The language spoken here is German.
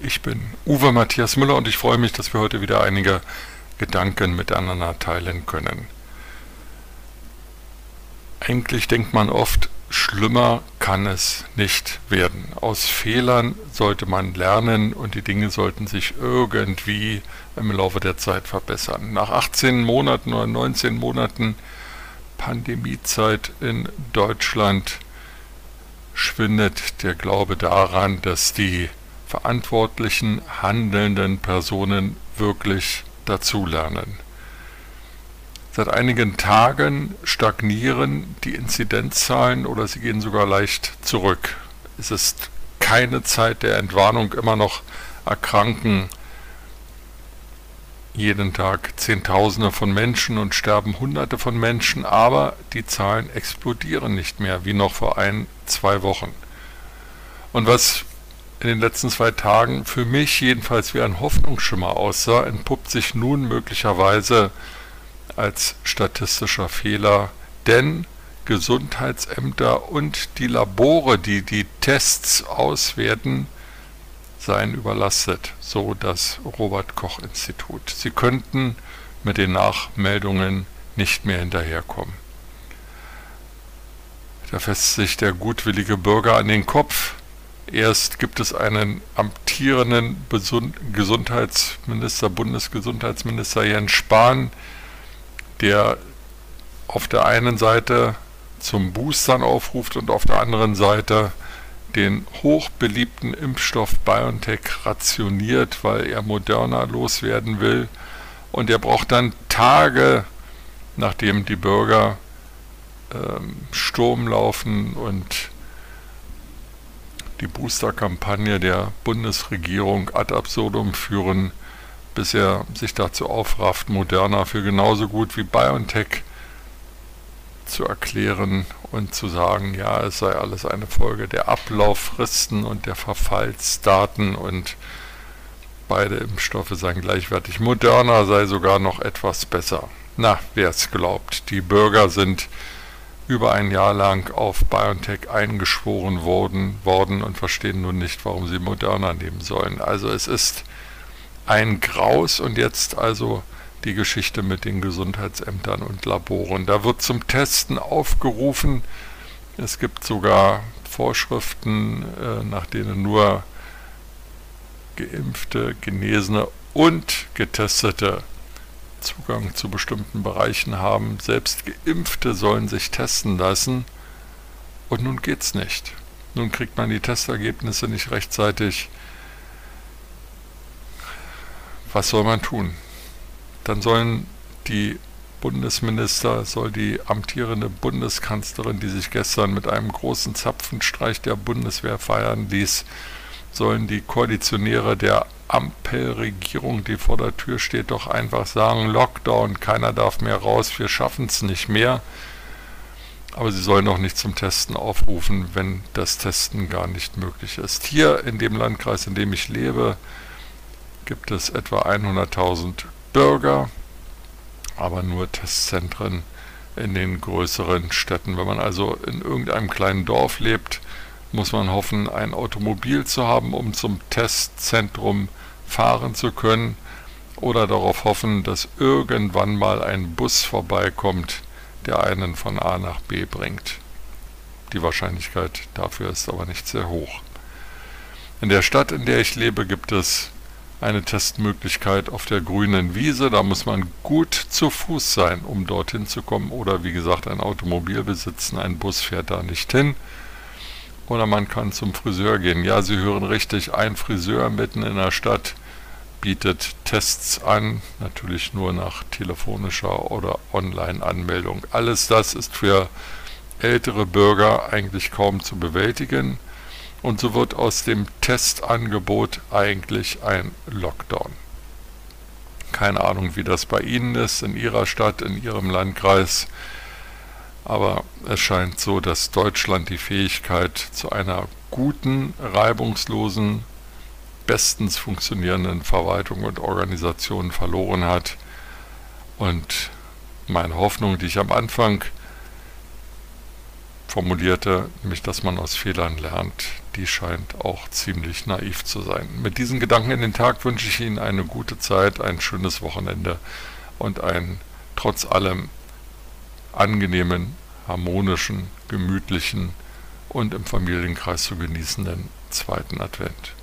Ich bin Uwe Matthias Müller und ich freue mich, dass wir heute wieder einige Gedanken miteinander teilen können. Eigentlich denkt man oft, schlimmer kann es nicht werden. Aus Fehlern sollte man lernen und die Dinge sollten sich irgendwie im Laufe der Zeit verbessern. Nach 18 Monaten oder 19 Monaten Pandemiezeit in Deutschland schwindet der Glaube daran, dass die verantwortlichen handelnden Personen wirklich dazulernen. Seit einigen Tagen stagnieren die Inzidenzzahlen oder sie gehen sogar leicht zurück. Es ist keine Zeit der Entwarnung, immer noch erkranken jeden Tag Zehntausende von Menschen und sterben Hunderte von Menschen, aber die Zahlen explodieren nicht mehr wie noch vor ein, zwei Wochen. Und was in den letzten zwei Tagen für mich jedenfalls wie ein Hoffnungsschimmer aussah, entpuppt sich nun möglicherweise als statistischer Fehler, denn Gesundheitsämter und die Labore, die die Tests auswerten, seien überlastet, so das Robert Koch Institut. Sie könnten mit den Nachmeldungen nicht mehr hinterherkommen. Da fässt sich der gutwillige Bürger an den Kopf. Erst gibt es einen amtierenden Gesundheitsminister, Bundesgesundheitsminister Jens Spahn, der auf der einen Seite zum Boostern aufruft und auf der anderen Seite den hochbeliebten Impfstoff BioNTech rationiert, weil er Moderna loswerden will. Und er braucht dann Tage, nachdem die Bürger ähm, Sturm laufen und die Booster-Kampagne der Bundesregierung ad absurdum führen, bis er sich dazu aufrafft, Moderna für genauso gut wie BioNTech zu erklären und zu sagen, ja, es sei alles eine Folge der Ablauffristen und der Verfallsdaten und beide Impfstoffe seien gleichwertig. Moderna sei sogar noch etwas besser. Na, wer es glaubt. Die Bürger sind über ein Jahr lang auf BioNTech eingeschworen worden, worden und verstehen nun nicht, warum sie Moderna nehmen sollen. Also es ist ein Graus und jetzt also die Geschichte mit den Gesundheitsämtern und Laboren. Da wird zum Testen aufgerufen. Es gibt sogar Vorschriften, äh, nach denen nur geimpfte, genesene und getestete Zugang zu bestimmten Bereichen haben. Selbst geimpfte sollen sich testen lassen. Und nun geht's nicht. Nun kriegt man die Testergebnisse nicht rechtzeitig. Was soll man tun? dann sollen die Bundesminister, soll die amtierende Bundeskanzlerin, die sich gestern mit einem großen Zapfenstreich der Bundeswehr feiern ließ, sollen die Koalitionäre der Ampelregierung, die vor der Tür steht, doch einfach sagen, Lockdown, keiner darf mehr raus, wir schaffen es nicht mehr. Aber sie sollen auch nicht zum Testen aufrufen, wenn das Testen gar nicht möglich ist. Hier in dem Landkreis, in dem ich lebe, gibt es etwa 100.000 Bürger, aber nur Testzentren in den größeren Städten. Wenn man also in irgendeinem kleinen Dorf lebt, muss man hoffen, ein Automobil zu haben, um zum Testzentrum fahren zu können oder darauf hoffen, dass irgendwann mal ein Bus vorbeikommt, der einen von A nach B bringt. Die Wahrscheinlichkeit dafür ist aber nicht sehr hoch. In der Stadt, in der ich lebe, gibt es eine Testmöglichkeit auf der grünen Wiese. Da muss man gut zu Fuß sein, um dorthin zu kommen. Oder wie gesagt, ein Automobil besitzen, ein Bus fährt da nicht hin. Oder man kann zum Friseur gehen. Ja, Sie hören richtig, ein Friseur mitten in der Stadt bietet Tests an, natürlich nur nach telefonischer oder Online-Anmeldung. Alles das ist für ältere Bürger eigentlich kaum zu bewältigen. Und so wird aus dem Testangebot eigentlich ein Lockdown. Keine Ahnung, wie das bei Ihnen ist, in Ihrer Stadt, in Ihrem Landkreis. Aber es scheint so, dass Deutschland die Fähigkeit zu einer guten, reibungslosen, bestens funktionierenden Verwaltung und Organisation verloren hat. Und meine Hoffnung, die ich am Anfang formulierte, nämlich dass man aus Fehlern lernt, die scheint auch ziemlich naiv zu sein. Mit diesen Gedanken in den Tag wünsche ich Ihnen eine gute Zeit, ein schönes Wochenende und einen trotz allem angenehmen, harmonischen, gemütlichen und im Familienkreis zu genießenden zweiten Advent.